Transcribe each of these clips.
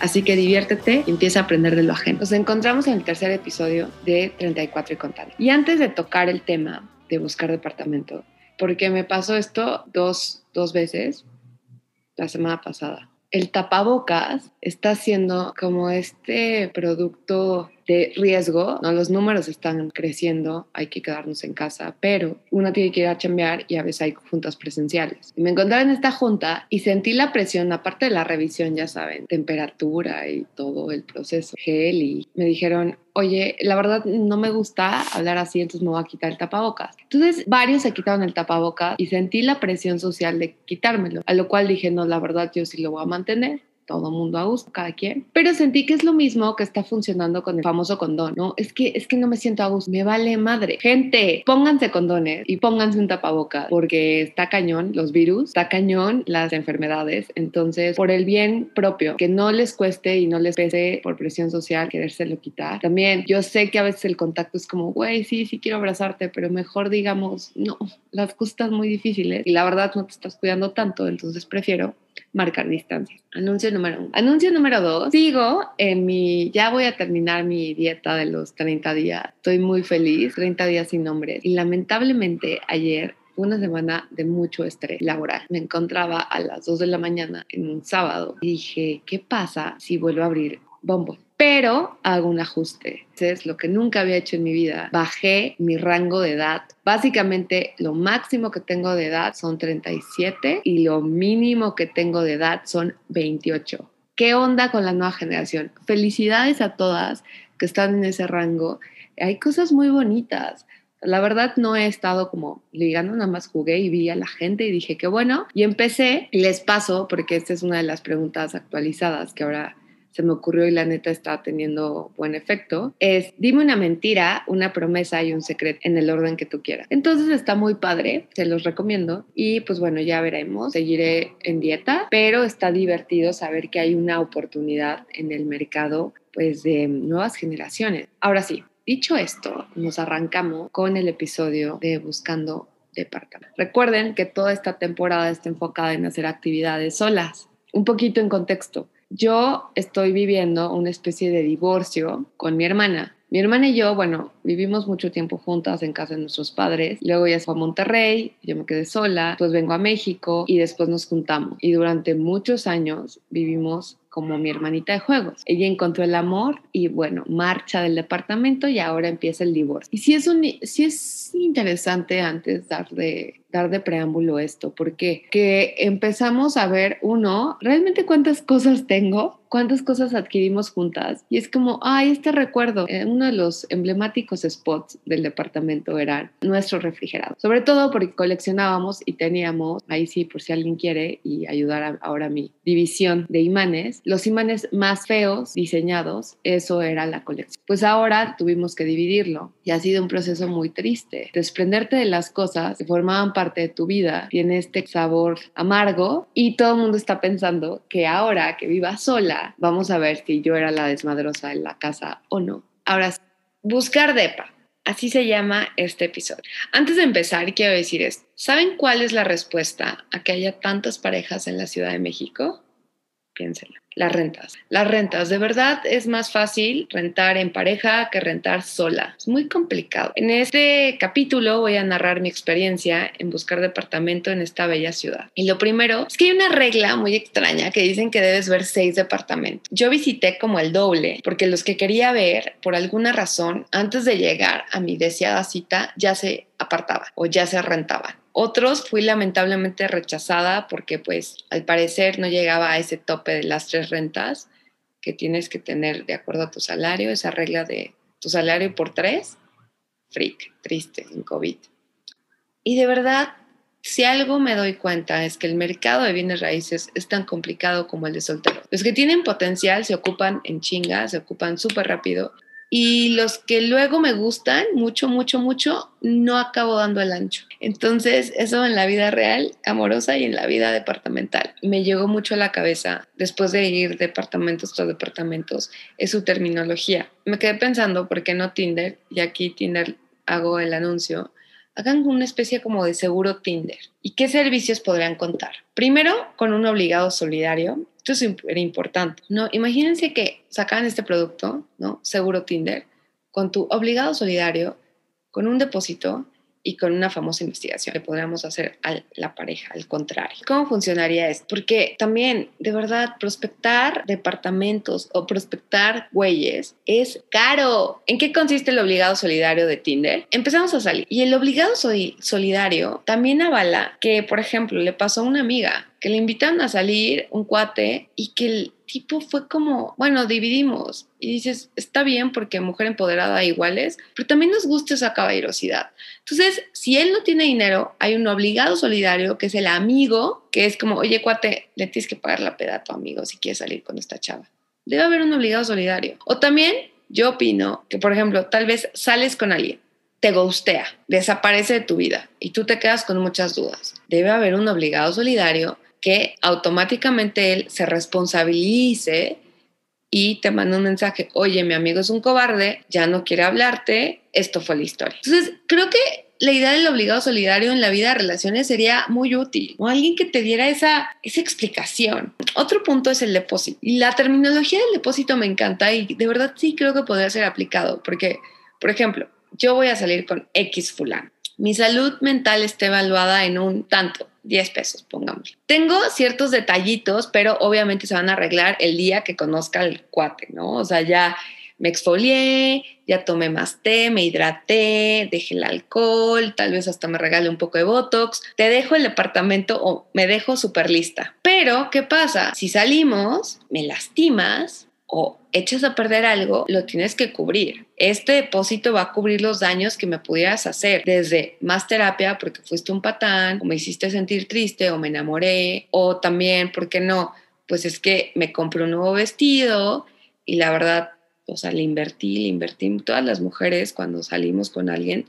Así que diviértete y empieza a aprender de lo ajeno. Nos encontramos en el tercer episodio de 34 y contando. Y antes de tocar el tema de buscar departamento, porque me pasó esto dos, dos veces la semana pasada el tapabocas está siendo como este producto de riesgo, ¿no? Los números están creciendo, hay que quedarnos en casa, pero uno tiene que ir a chambear y a veces hay juntas presenciales. me encontré en esta junta y sentí la presión, aparte de la revisión, ya saben, temperatura y todo el proceso, gel, y me dijeron, oye, la verdad no me gusta hablar así, entonces me voy a quitar el tapabocas. Entonces varios se quitaron el tapabocas y sentí la presión social de quitármelo, a lo cual dije, no, la verdad yo sí lo voy a mantener todo mundo gusto, cada quien. Pero sentí que es lo mismo que está funcionando con el famoso condón, ¿no? Es que, es que no me siento a gusto, me vale madre. Gente, pónganse condones y pónganse un tapabocas porque está cañón los virus, está cañón las enfermedades. Entonces, por el bien propio, que no les cueste y no les pese por presión social querérselo quitar. También yo sé que a veces el contacto es como, güey, sí, sí quiero abrazarte, pero mejor digamos, no, las cosas muy difíciles y la verdad no te estás cuidando tanto, entonces prefiero marcar distancia. Anuncio número uno. Anuncio número dos. Sigo en mi, ya voy a terminar mi dieta de los 30 días. Estoy muy feliz, 30 días sin nombres. Y lamentablemente ayer una semana de mucho estrés laboral. Me encontraba a las 2 de la mañana en un sábado y dije, ¿qué pasa si vuelvo a abrir Bombo? pero hago un ajuste. Es lo que nunca había hecho en mi vida. Bajé mi rango de edad. Básicamente, lo máximo que tengo de edad son 37 y lo mínimo que tengo de edad son 28. ¿Qué onda con la nueva generación? Felicidades a todas que están en ese rango. Hay cosas muy bonitas. La verdad no he estado como ligando, nada más jugué y vi a la gente y dije que bueno. Y empecé, les paso, porque esta es una de las preguntas actualizadas que ahora se me ocurrió y la neta está teniendo buen efecto, es dime una mentira, una promesa y un secreto en el orden que tú quieras. Entonces está muy padre, se los recomiendo y pues bueno, ya veremos, seguiré en dieta, pero está divertido saber que hay una oportunidad en el mercado pues de nuevas generaciones. Ahora sí, dicho esto, nos arrancamos con el episodio de Buscando Departamento. Recuerden que toda esta temporada está enfocada en hacer actividades solas. Un poquito en contexto. Yo estoy viviendo una especie de divorcio con mi hermana. Mi hermana y yo, bueno, vivimos mucho tiempo juntas en casa de nuestros padres. Luego ella fue a Monterrey, yo me quedé sola, pues vengo a México y después nos juntamos. Y durante muchos años vivimos como mi hermanita de juegos. Ella encontró el amor y bueno, marcha del departamento y ahora empieza el divorcio. Y sí es, un, sí es interesante antes dar de, dar de preámbulo esto, porque que empezamos a ver, uno, realmente cuántas cosas tengo, cuántas cosas adquirimos juntas. Y es como, ay, este recuerdo, eh, uno de los emblemáticos spots del departamento era nuestro refrigerador. Sobre todo porque coleccionábamos y teníamos, ahí sí, por si alguien quiere y ayudar ahora a mi división de imanes, los imanes más feos diseñados, eso era la colección. Pues ahora tuvimos que dividirlo y ha sido un proceso muy triste. Desprenderte de las cosas que formaban parte de tu vida tiene este sabor amargo y todo el mundo está pensando que ahora que viva sola, vamos a ver si yo era la desmadrosa en la casa o no. Ahora, buscar DEPA. Así se llama este episodio. Antes de empezar, quiero decir esto. ¿Saben cuál es la respuesta a que haya tantas parejas en la Ciudad de México? Piénsenlo las rentas. Las rentas, de verdad es más fácil rentar en pareja que rentar sola. Es muy complicado. En este capítulo voy a narrar mi experiencia en buscar departamento en esta bella ciudad. Y lo primero es que hay una regla muy extraña que dicen que debes ver seis departamentos. Yo visité como el doble porque los que quería ver, por alguna razón, antes de llegar a mi deseada cita, ya se apartaban o ya se rentaban. Otros fui lamentablemente rechazada porque pues al parecer no llegaba a ese tope de las tres rentas que tienes que tener de acuerdo a tu salario, esa regla de tu salario por tres, freak, triste en COVID. Y de verdad si algo me doy cuenta es que el mercado de bienes raíces es tan complicado como el de soltero. Los que tienen potencial se ocupan en chinga, se ocupan súper rápido. Y los que luego me gustan mucho, mucho, mucho, no acabo dando el ancho. Entonces, eso en la vida real, amorosa y en la vida departamental. Me llegó mucho a la cabeza después de ir departamentos tras departamentos, es su terminología. Me quedé pensando, ¿por qué no Tinder? Y aquí Tinder hago el anuncio hagan una especie como de seguro Tinder. ¿Y qué servicios podrían contar? Primero, con un obligado solidario. Esto es súper importante, ¿no? Imagínense que sacan este producto, ¿no? Seguro Tinder, con tu obligado solidario, con un depósito y con una famosa investigación que podríamos hacer a la pareja, al contrario. ¿Cómo funcionaría esto? Porque también, de verdad, prospectar departamentos o prospectar güeyes es caro. ¿En qué consiste el obligado solidario de Tinder? Empezamos a salir y el obligado solidario también avala que, por ejemplo, le pasó a una amiga que le invitaron a salir un cuate y que el tipo fue como, bueno, dividimos. Y dices, está bien porque mujer empoderada iguales, pero también nos gusta esa caballerosidad. Entonces, si él no tiene dinero, hay un obligado solidario que es el amigo, que es como, oye, cuate, le tienes que pagar la peda a tu amigo si quieres salir con esta chava. Debe haber un obligado solidario. O también, yo opino que, por ejemplo, tal vez sales con alguien te gustea, desaparece de tu vida y tú te quedas con muchas dudas. Debe haber un obligado solidario que automáticamente él se responsabilice y te manda un mensaje, oye, mi amigo es un cobarde, ya no quiere hablarte, esto fue la historia. Entonces, creo que la idea del obligado solidario en la vida de relaciones sería muy útil, o alguien que te diera esa, esa explicación. Otro punto es el depósito. La terminología del depósito me encanta y de verdad sí creo que podría ser aplicado, porque, por ejemplo, yo voy a salir con X fulano. Mi salud mental está evaluada en un tanto 10 pesos, pongamos. Tengo ciertos detallitos, pero obviamente se van a arreglar el día que conozca el cuate, ¿no? O sea, ya me exfolié, ya tomé más té, me hidraté, dejé el alcohol, tal vez hasta me regale un poco de Botox, te dejo el departamento o me dejo súper lista. Pero, ¿qué pasa? Si salimos, me lastimas, o echas a perder algo, lo tienes que cubrir. Este depósito va a cubrir los daños que me pudieras hacer, desde más terapia porque fuiste un patán, o me hiciste sentir triste, o me enamoré, o también, ¿por qué no? Pues es que me compré un nuevo vestido y la verdad, o sea, le invertí, le invertí. Todas las mujeres cuando salimos con alguien,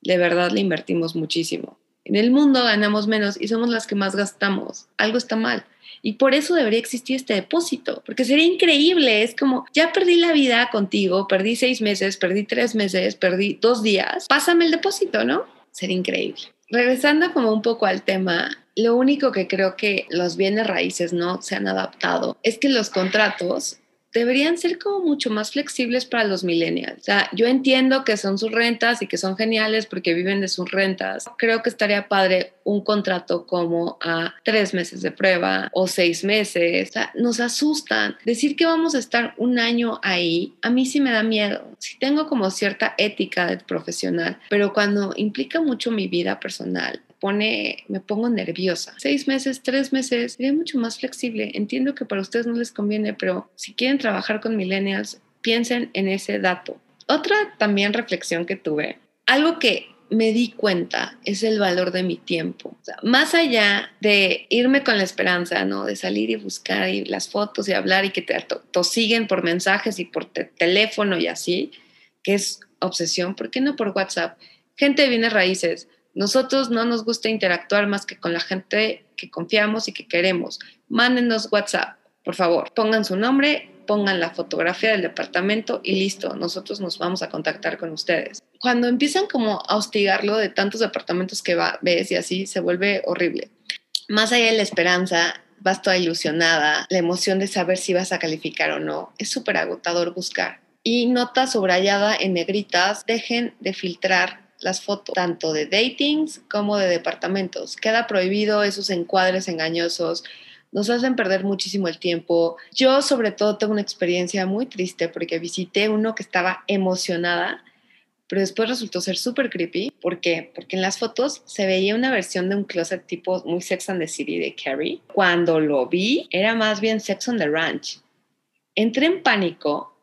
de verdad le invertimos muchísimo. En el mundo ganamos menos y somos las que más gastamos. Algo está mal. Y por eso debería existir este depósito, porque sería increíble. Es como, ya perdí la vida contigo, perdí seis meses, perdí tres meses, perdí dos días, pásame el depósito, ¿no? Sería increíble. Regresando como un poco al tema, lo único que creo que los bienes raíces no se han adaptado es que los contratos deberían ser como mucho más flexibles para los millennials. O sea, yo entiendo que son sus rentas y que son geniales porque viven de sus rentas. Creo que estaría padre un contrato como a tres meses de prueba o seis meses. O sea, nos asustan. Decir que vamos a estar un año ahí, a mí sí me da miedo. Sí tengo como cierta ética de profesional, pero cuando implica mucho mi vida personal, pone, me pongo nerviosa. Seis meses, tres meses, sería mucho más flexible. Entiendo que para ustedes no les conviene, pero si quieren trabajar con millennials, piensen en ese dato. Otra también reflexión que tuve, algo que me di cuenta es el valor de mi tiempo. más allá de irme con la esperanza, ¿no? De salir y buscar y las fotos y hablar y que te siguen por mensajes y por teléfono y así, que es obsesión, ¿por qué no por WhatsApp? Gente de bienes raíces, nosotros no nos gusta interactuar más que con la gente que confiamos y que queremos. Mándenos WhatsApp, por favor. Pongan su nombre, pongan la fotografía del departamento y listo, nosotros nos vamos a contactar con ustedes. Cuando empiezan como a hostigarlo de tantos departamentos que va, ves y así, se vuelve horrible. Más allá de la esperanza, vas toda ilusionada, la emoción de saber si vas a calificar o no, es súper agotador buscar. Y nota subrayada en negritas, dejen de filtrar las fotos, tanto de datings como de departamentos. Queda prohibido esos encuadres engañosos, nos hacen perder muchísimo el tiempo. Yo sobre todo tengo una experiencia muy triste porque visité uno que estaba emocionada, pero después resultó ser súper creepy. ¿Por qué? Porque en las fotos se veía una versión de un closet tipo muy Sex and the City de Carrie. Cuando lo vi, era más bien Sex on the Ranch. Entré en pánico,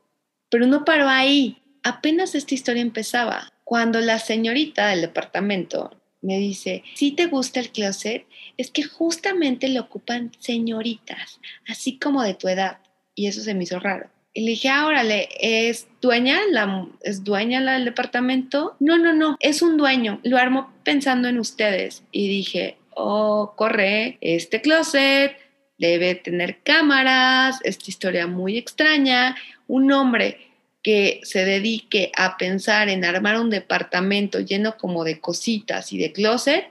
pero no paró ahí. Apenas esta historia empezaba cuando la señorita del departamento me dice, si te gusta el closet, es que justamente lo ocupan señoritas, así como de tu edad. Y eso se me hizo raro. Y le dije, ah, órale, ¿es dueña? La, ¿Es dueña la del departamento? No, no, no, es un dueño. Lo armo pensando en ustedes. Y dije, oh, corre, este closet debe tener cámaras, esta historia muy extraña. Un hombre que se dedique a pensar en armar un departamento lleno como de cositas y de closet,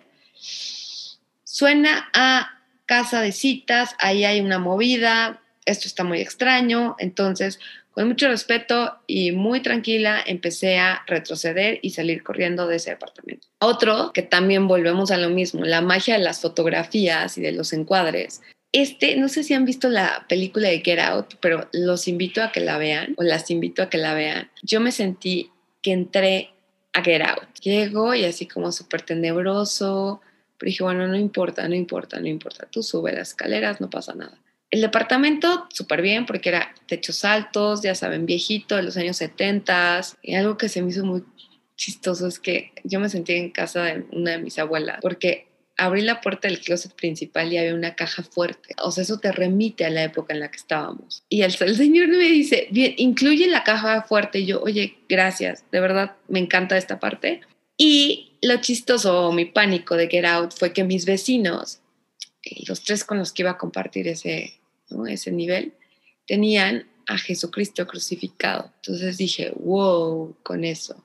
suena a casa de citas, ahí hay una movida, esto está muy extraño, entonces con mucho respeto y muy tranquila empecé a retroceder y salir corriendo de ese departamento. Otro, que también volvemos a lo mismo, la magia de las fotografías y de los encuadres. Este, no sé si han visto la película de Get Out, pero los invito a que la vean o las invito a que la vean. Yo me sentí que entré a Get Out. Llego y así como súper tenebroso, pero dije, bueno, no importa, no importa, no importa. Tú sube las escaleras, no pasa nada. El departamento, súper bien, porque era techos altos, ya saben, viejito, de los años 70. Y algo que se me hizo muy chistoso es que yo me sentí en casa de una de mis abuelas, porque abrí la puerta del closet principal y había una caja fuerte. O sea, eso te remite a la época en la que estábamos. Y el, señor me dice, bien, incluye la caja fuerte. Y yo, oye, gracias, de verdad me encanta esta parte. Y lo chistoso, mi pánico de Get Out fue que mis vecinos, eh, los tres con los que iba a compartir ese, ese nivel, tenían a Jesucristo crucificado. Entonces dije, wow, con eso.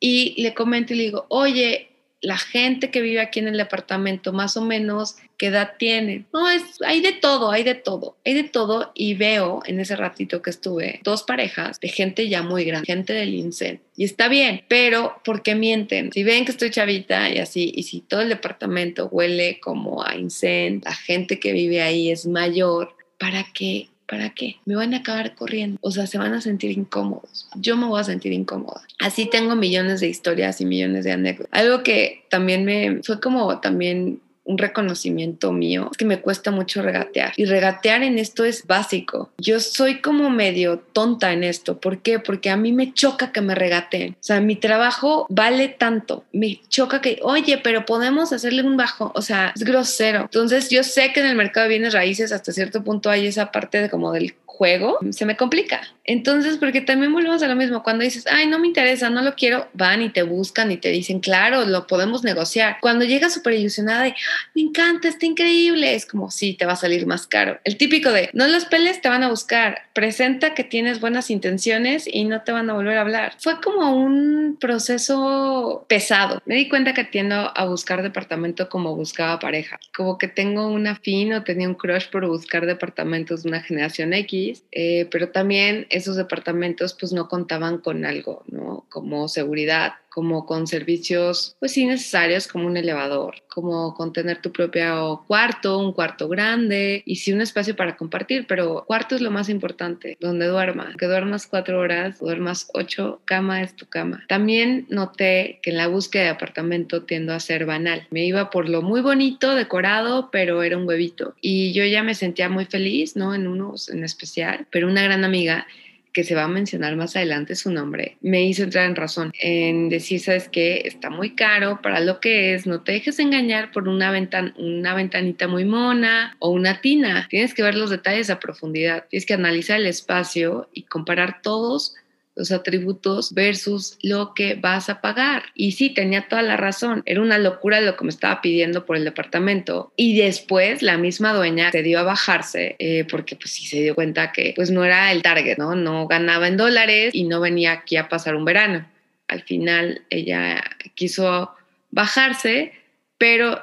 Y le comento y le digo, oye, la gente que vive aquí en el departamento, más o menos, ¿qué edad tiene? No, es, hay de todo, hay de todo, hay de todo. Y veo en ese ratito que estuve dos parejas de gente ya muy grande, gente del INSEN. Y está bien, pero ¿por qué mienten? Si ven que estoy chavita y así, y si todo el departamento huele como a INSEN, la gente que vive ahí es mayor, ¿para qué? ¿Para qué? Me van a acabar corriendo. O sea, se van a sentir incómodos. Yo me voy a sentir incómoda. Así tengo millones de historias y millones de anécdotas. Algo que también me fue como también un reconocimiento mío, que me cuesta mucho regatear. Y regatear en esto es básico. Yo soy como medio tonta en esto. ¿Por qué? Porque a mí me choca que me regateen. O sea, mi trabajo vale tanto. Me choca que, oye, pero podemos hacerle un bajo. O sea, es grosero. Entonces, yo sé que en el mercado de bienes raíces hasta cierto punto hay esa parte de como del juego, se me complica. Entonces, porque también volvemos a lo mismo, cuando dices, ay, no me interesa, no lo quiero, van y te buscan y te dicen, claro, lo podemos negociar. Cuando llegas súper ilusionada de, me encanta, está increíble, es como, sí, te va a salir más caro. El típico de, no los peles, te van a buscar, presenta que tienes buenas intenciones y no te van a volver a hablar. Fue como un proceso pesado. Me di cuenta que tiendo a buscar departamento como buscaba pareja, como que tengo una fin o tenía un crush por buscar departamentos de una generación X eh, pero también esos departamentos pues no contaban con algo, ¿no? Como seguridad, como con servicios pues sí necesarios como un elevador, como con tener tu propio cuarto, un cuarto grande y sí un espacio para compartir, pero cuarto es lo más importante, donde duermas, que duermas cuatro horas, duermas ocho, cama es tu cama. También noté que en la búsqueda de apartamento tiendo a ser banal. Me iba por lo muy bonito, decorado, pero era un huevito y yo ya me sentía muy feliz, ¿no? En unos en especial, pero una gran amiga que se va a mencionar más adelante su nombre, me hizo entrar en razón, en decir, sabes que está muy caro para lo que es, no te dejes engañar por una, ventan una ventanita muy mona o una tina, tienes que ver los detalles a profundidad, tienes que analizar el espacio y comparar todos los atributos versus lo que vas a pagar. Y sí, tenía toda la razón. Era una locura lo que me estaba pidiendo por el departamento. Y después la misma dueña se dio a bajarse eh, porque pues sí se dio cuenta que pues no era el target, ¿no? No ganaba en dólares y no venía aquí a pasar un verano. Al final ella quiso bajarse, pero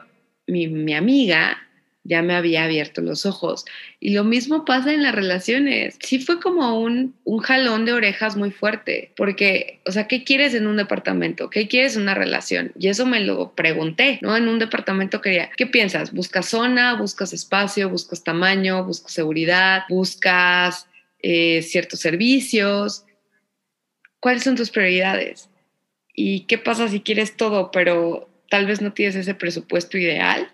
mi, mi amiga ya me había abierto los ojos. Y lo mismo pasa en las relaciones. Sí fue como un, un jalón de orejas muy fuerte, porque, o sea, ¿qué quieres en un departamento? ¿Qué quieres en una relación? Y eso me lo pregunté, ¿no? En un departamento quería, ¿qué piensas? ¿Buscas zona? ¿Buscas espacio? ¿Buscas tamaño? ¿Buscas seguridad? ¿Buscas eh, ciertos servicios? ¿Cuáles son tus prioridades? ¿Y qué pasa si quieres todo, pero tal vez no tienes ese presupuesto ideal?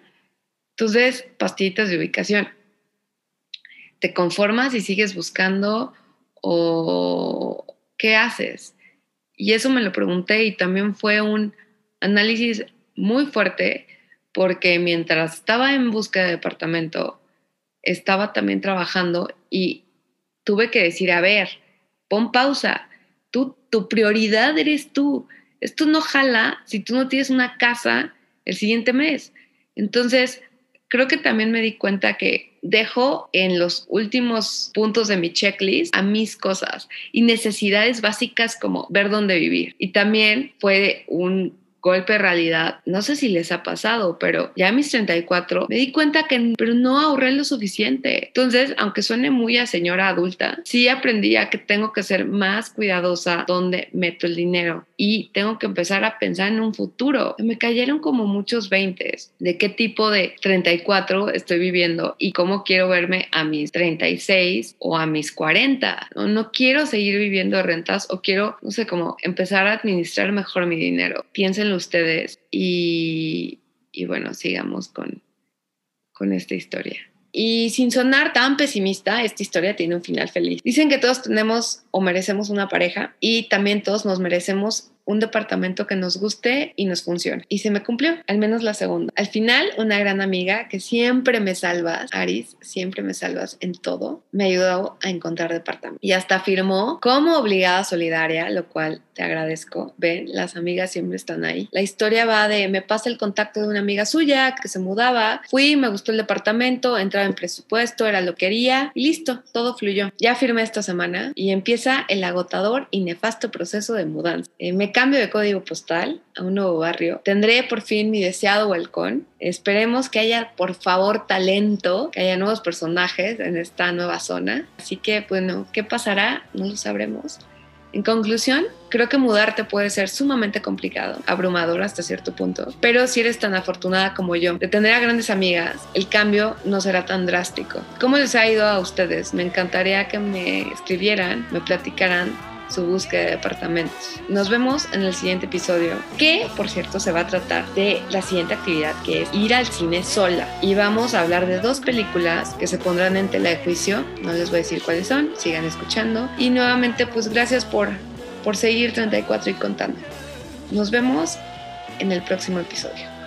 Entonces, pastillitas de ubicación. ¿Te conformas y sigues buscando o qué haces? Y eso me lo pregunté y también fue un análisis muy fuerte porque mientras estaba en búsqueda de departamento, estaba también trabajando y tuve que decir, a ver, pon pausa, tú, tu prioridad eres tú. Esto no jala si tú no tienes una casa el siguiente mes. Entonces, creo que también me di cuenta que dejo en los últimos puntos de mi checklist a mis cosas y necesidades básicas como ver dónde vivir. Y también fue un golpe de realidad, no sé si les ha pasado, pero ya a mis 34 me di cuenta que pero no ahorré lo suficiente. Entonces, aunque suene muy a señora adulta, sí aprendí a que tengo que ser más cuidadosa donde meto el dinero y tengo que empezar a pensar en un futuro. Me cayeron como muchos 20 de qué tipo de 34 estoy viviendo y cómo quiero verme a mis 36 o a mis 40. No, no quiero seguir viviendo rentas o quiero, no sé, cómo empezar a administrar mejor mi dinero. Ustedes y, bueno, sigamos con, con esta historia. Y sin sonar tan pesimista, esta historia tiene un final feliz. Dicen que todos tenemos o merecemos una pareja y también todos nos merecemos un departamento que nos guste y nos funcione. Y se me cumplió, al menos la segunda. Al final, una gran amiga que siempre me salvas, Aris, siempre me salvas en todo, me ayudó a encontrar departamento. Y hasta firmó como obligada solidaria, lo cual te agradezco. Ven, las amigas siempre están ahí. La historia va de, me pasa el contacto de una amiga suya que se mudaba, fui, me gustó el departamento, entraba en presupuesto, era lo que quería y listo, todo fluyó. Ya firmé esta semana y empieza el agotador y nefasto proceso de mudanza. Eh, me cambio de código postal a un nuevo barrio. Tendré por fin mi deseado balcón. Esperemos que haya, por favor, talento, que haya nuevos personajes en esta nueva zona. Así que, bueno, ¿qué pasará? No lo sabremos. En conclusión, creo que mudarte puede ser sumamente complicado, abrumador hasta cierto punto, pero si eres tan afortunada como yo de tener a grandes amigas, el cambio no será tan drástico. ¿Cómo les ha ido a ustedes? Me encantaría que me escribieran, me platicaran su búsqueda de departamentos. Nos vemos en el siguiente episodio, que por cierto se va a tratar de la siguiente actividad, que es ir al cine sola. Y vamos a hablar de dos películas que se pondrán en tela de juicio. No les voy a decir cuáles son, sigan escuchando. Y nuevamente, pues gracias por, por seguir 34 y contando. Nos vemos en el próximo episodio.